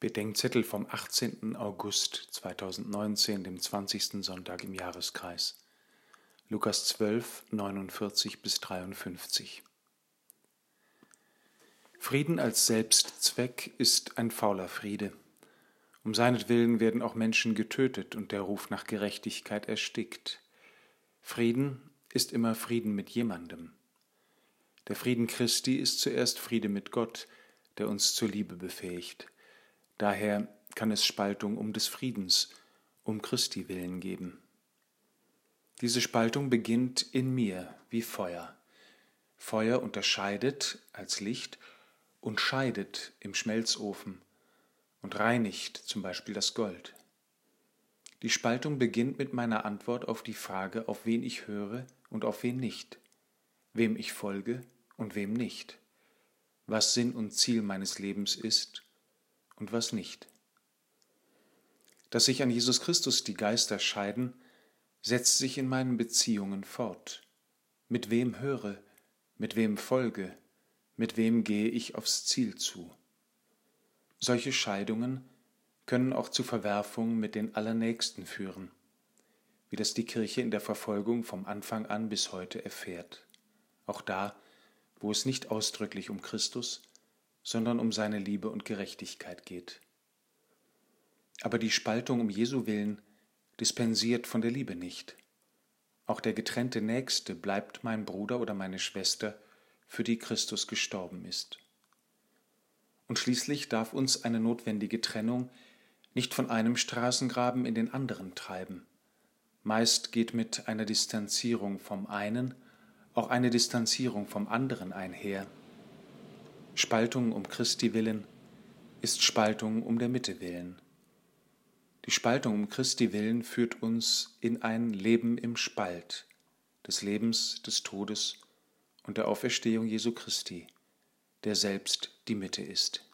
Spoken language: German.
Bedenkzettel vom 18. August 2019, dem 20. Sonntag im Jahreskreis. Lukas 12, 49 bis 53. Frieden als Selbstzweck ist ein fauler Friede. Um seinetwillen werden auch Menschen getötet und der Ruf nach Gerechtigkeit erstickt. Frieden ist immer Frieden mit jemandem. Der Frieden Christi ist zuerst Friede mit Gott, der uns zur Liebe befähigt. Daher kann es Spaltung um des Friedens, um Christi willen geben. Diese Spaltung beginnt in mir wie Feuer. Feuer unterscheidet als Licht und scheidet im Schmelzofen und reinigt zum Beispiel das Gold. Die Spaltung beginnt mit meiner Antwort auf die Frage, auf wen ich höre und auf wen nicht, wem ich folge und wem nicht, was Sinn und Ziel meines Lebens ist und was nicht. Dass sich an Jesus Christus die Geister scheiden, setzt sich in meinen Beziehungen fort. Mit wem höre, mit wem folge, mit wem gehe ich aufs Ziel zu. Solche Scheidungen können auch zu Verwerfungen mit den Allernächsten führen, wie das die Kirche in der Verfolgung vom Anfang an bis heute erfährt. Auch da, wo es nicht ausdrücklich um Christus, sondern um seine Liebe und Gerechtigkeit geht. Aber die Spaltung um Jesu willen dispensiert von der Liebe nicht. Auch der getrennte Nächste bleibt mein Bruder oder meine Schwester, für die Christus gestorben ist. Und schließlich darf uns eine notwendige Trennung nicht von einem Straßengraben in den anderen treiben. Meist geht mit einer Distanzierung vom einen auch eine Distanzierung vom anderen einher. Spaltung um Christi willen ist Spaltung um der Mitte willen. Die Spaltung um Christi willen führt uns in ein Leben im Spalt des Lebens, des Todes und der Auferstehung Jesu Christi, der selbst die Mitte ist.